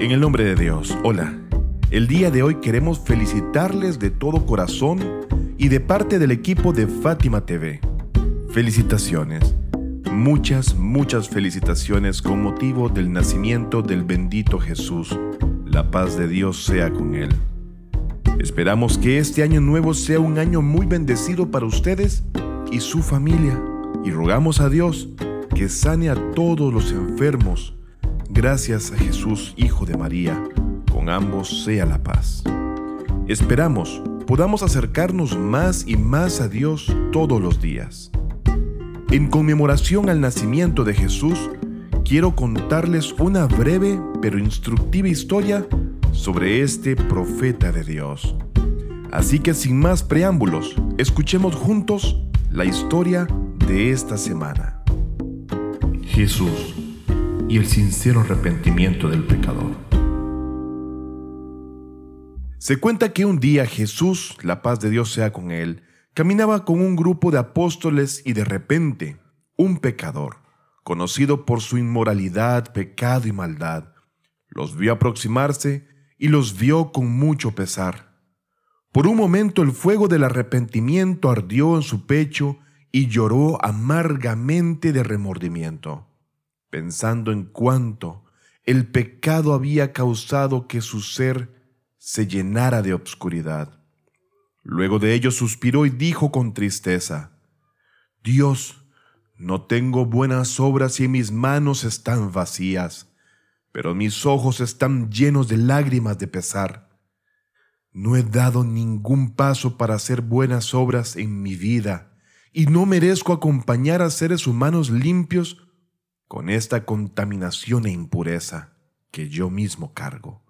En el nombre de Dios, hola. El día de hoy queremos felicitarles de todo corazón y de parte del equipo de Fátima TV. Felicitaciones. Muchas, muchas felicitaciones con motivo del nacimiento del bendito Jesús. La paz de Dios sea con él. Esperamos que este año nuevo sea un año muy bendecido para ustedes y su familia. Y rogamos a Dios que sane a todos los enfermos Gracias a Jesús, Hijo de María, con ambos sea la paz. Esperamos podamos acercarnos más y más a Dios todos los días. En conmemoración al nacimiento de Jesús, quiero contarles una breve pero instructiva historia sobre este profeta de Dios. Así que sin más preámbulos, escuchemos juntos la historia de esta semana. Jesús y el sincero arrepentimiento del pecador. Se cuenta que un día Jesús, la paz de Dios sea con él, caminaba con un grupo de apóstoles y de repente un pecador, conocido por su inmoralidad, pecado y maldad, los vio aproximarse y los vio con mucho pesar. Por un momento el fuego del arrepentimiento ardió en su pecho y lloró amargamente de remordimiento pensando en cuánto el pecado había causado que su ser se llenara de obscuridad. Luego de ello suspiró y dijo con tristeza, Dios, no tengo buenas obras y mis manos están vacías, pero mis ojos están llenos de lágrimas de pesar. No he dado ningún paso para hacer buenas obras en mi vida, y no merezco acompañar a seres humanos limpios con esta contaminación e impureza que yo mismo cargo.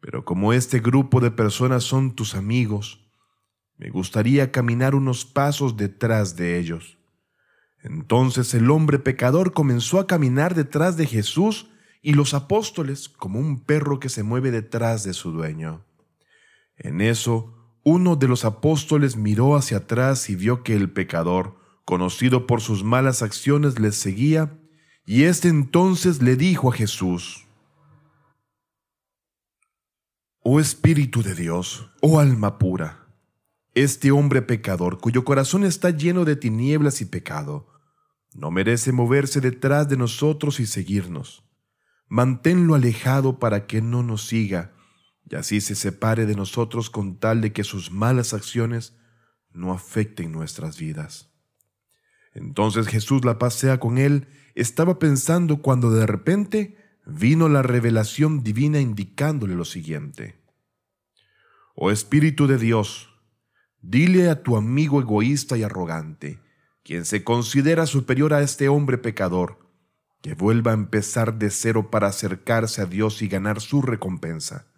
Pero como este grupo de personas son tus amigos, me gustaría caminar unos pasos detrás de ellos. Entonces el hombre pecador comenzó a caminar detrás de Jesús y los apóstoles como un perro que se mueve detrás de su dueño. En eso, uno de los apóstoles miró hacia atrás y vio que el pecador, conocido por sus malas acciones, les seguía y éste entonces le dijo a Jesús, Oh Espíritu de Dios, oh alma pura, este hombre pecador cuyo corazón está lleno de tinieblas y pecado, no merece moverse detrás de nosotros y seguirnos. Manténlo alejado para que no nos siga, y así se separe de nosotros con tal de que sus malas acciones no afecten nuestras vidas. Entonces Jesús la pasea con él estaba pensando cuando de repente vino la revelación divina indicándole lo siguiente. Oh Espíritu de Dios, dile a tu amigo egoísta y arrogante, quien se considera superior a este hombre pecador, que vuelva a empezar de cero para acercarse a Dios y ganar su recompensa,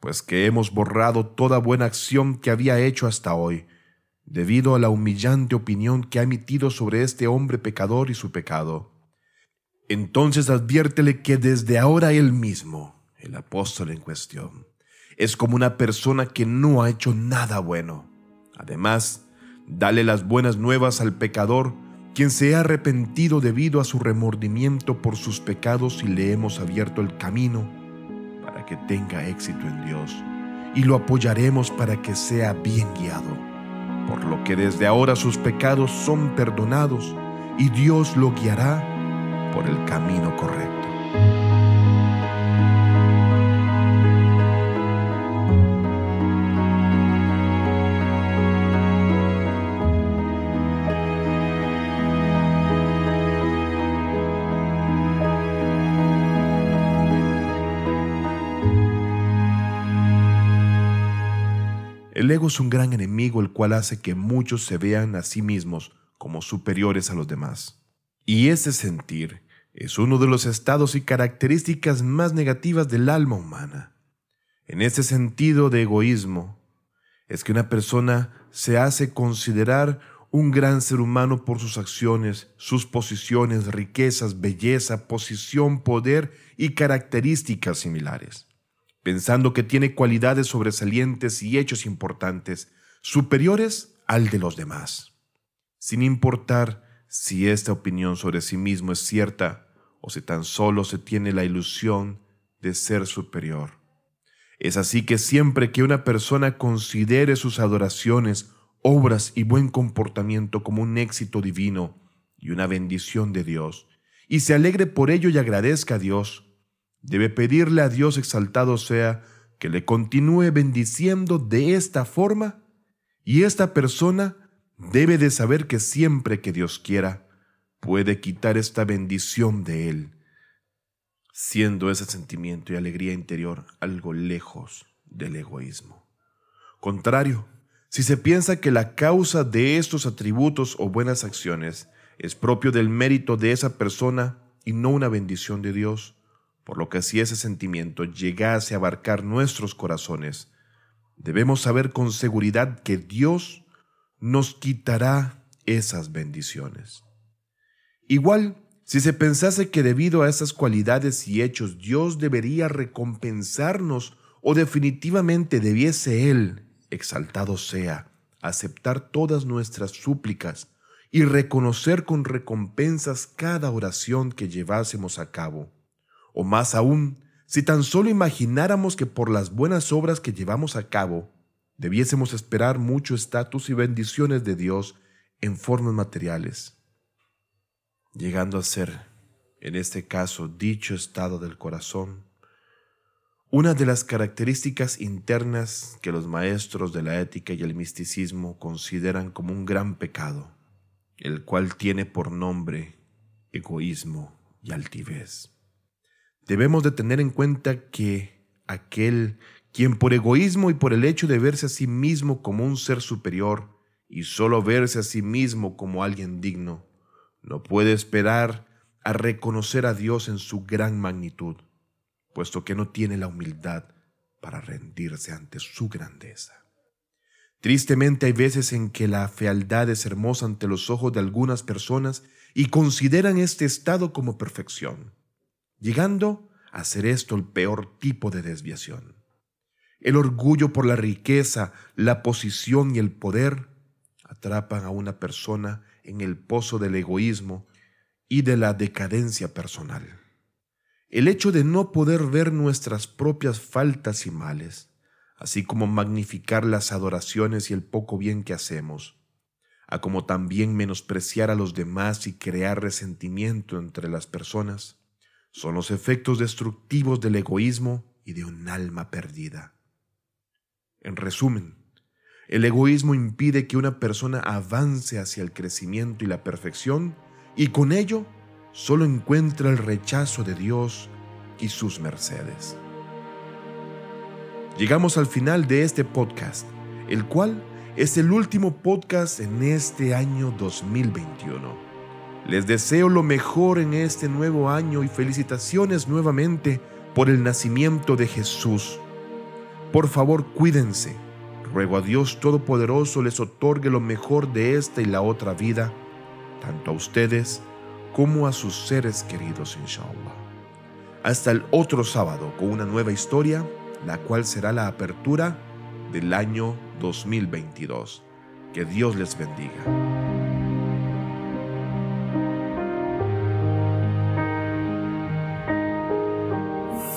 pues que hemos borrado toda buena acción que había hecho hasta hoy, debido a la humillante opinión que ha emitido sobre este hombre pecador y su pecado. Entonces adviértele que desde ahora él mismo, el apóstol en cuestión, es como una persona que no ha hecho nada bueno. Además, dale las buenas nuevas al pecador, quien se ha arrepentido debido a su remordimiento por sus pecados y le hemos abierto el camino para que tenga éxito en Dios, y lo apoyaremos para que sea bien guiado, por lo que desde ahora sus pecados son perdonados y Dios lo guiará por el camino correcto. El ego es un gran enemigo el cual hace que muchos se vean a sí mismos como superiores a los demás. Y ese sentir es uno de los estados y características más negativas del alma humana. En ese sentido de egoísmo, es que una persona se hace considerar un gran ser humano por sus acciones, sus posiciones, riquezas, belleza, posición, poder y características similares, pensando que tiene cualidades sobresalientes y hechos importantes, superiores al de los demás, sin importar si esta opinión sobre sí mismo es cierta o si tan solo se tiene la ilusión de ser superior. Es así que siempre que una persona considere sus adoraciones, obras y buen comportamiento como un éxito divino y una bendición de Dios, y se alegre por ello y agradezca a Dios, debe pedirle a Dios exaltado sea que le continúe bendiciendo de esta forma, y esta persona debe de saber que siempre que Dios quiera, puede quitar esta bendición de él siendo ese sentimiento y alegría interior algo lejos del egoísmo. Contrario, si se piensa que la causa de estos atributos o buenas acciones es propio del mérito de esa persona y no una bendición de Dios, por lo que si ese sentimiento llegase a abarcar nuestros corazones, debemos saber con seguridad que Dios nos quitará esas bendiciones. Igual si se pensase que debido a esas cualidades y hechos Dios debería recompensarnos o definitivamente debiese Él, exaltado sea, aceptar todas nuestras súplicas y reconocer con recompensas cada oración que llevásemos a cabo. O más aún, si tan solo imagináramos que por las buenas obras que llevamos a cabo, debiésemos esperar mucho estatus y bendiciones de Dios en formas materiales llegando a ser, en este caso, dicho estado del corazón, una de las características internas que los maestros de la ética y el misticismo consideran como un gran pecado, el cual tiene por nombre egoísmo y altivez. Debemos de tener en cuenta que aquel quien por egoísmo y por el hecho de verse a sí mismo como un ser superior y solo verse a sí mismo como alguien digno, no puede esperar a reconocer a Dios en su gran magnitud, puesto que no tiene la humildad para rendirse ante su grandeza. Tristemente hay veces en que la fealdad es hermosa ante los ojos de algunas personas y consideran este estado como perfección, llegando a ser esto el peor tipo de desviación. El orgullo por la riqueza, la posición y el poder atrapan a una persona en el pozo del egoísmo y de la decadencia personal. El hecho de no poder ver nuestras propias faltas y males, así como magnificar las adoraciones y el poco bien que hacemos, a como también menospreciar a los demás y crear resentimiento entre las personas, son los efectos destructivos del egoísmo y de un alma perdida. En resumen, el egoísmo impide que una persona avance hacia el crecimiento y la perfección y con ello solo encuentra el rechazo de Dios y sus mercedes. Llegamos al final de este podcast, el cual es el último podcast en este año 2021. Les deseo lo mejor en este nuevo año y felicitaciones nuevamente por el nacimiento de Jesús. Por favor, cuídense Ruego a Dios Todopoderoso les otorgue lo mejor de esta y la otra vida, tanto a ustedes como a sus seres queridos, inshallah. Hasta el otro sábado con una nueva historia, la cual será la apertura del año 2022. Que Dios les bendiga.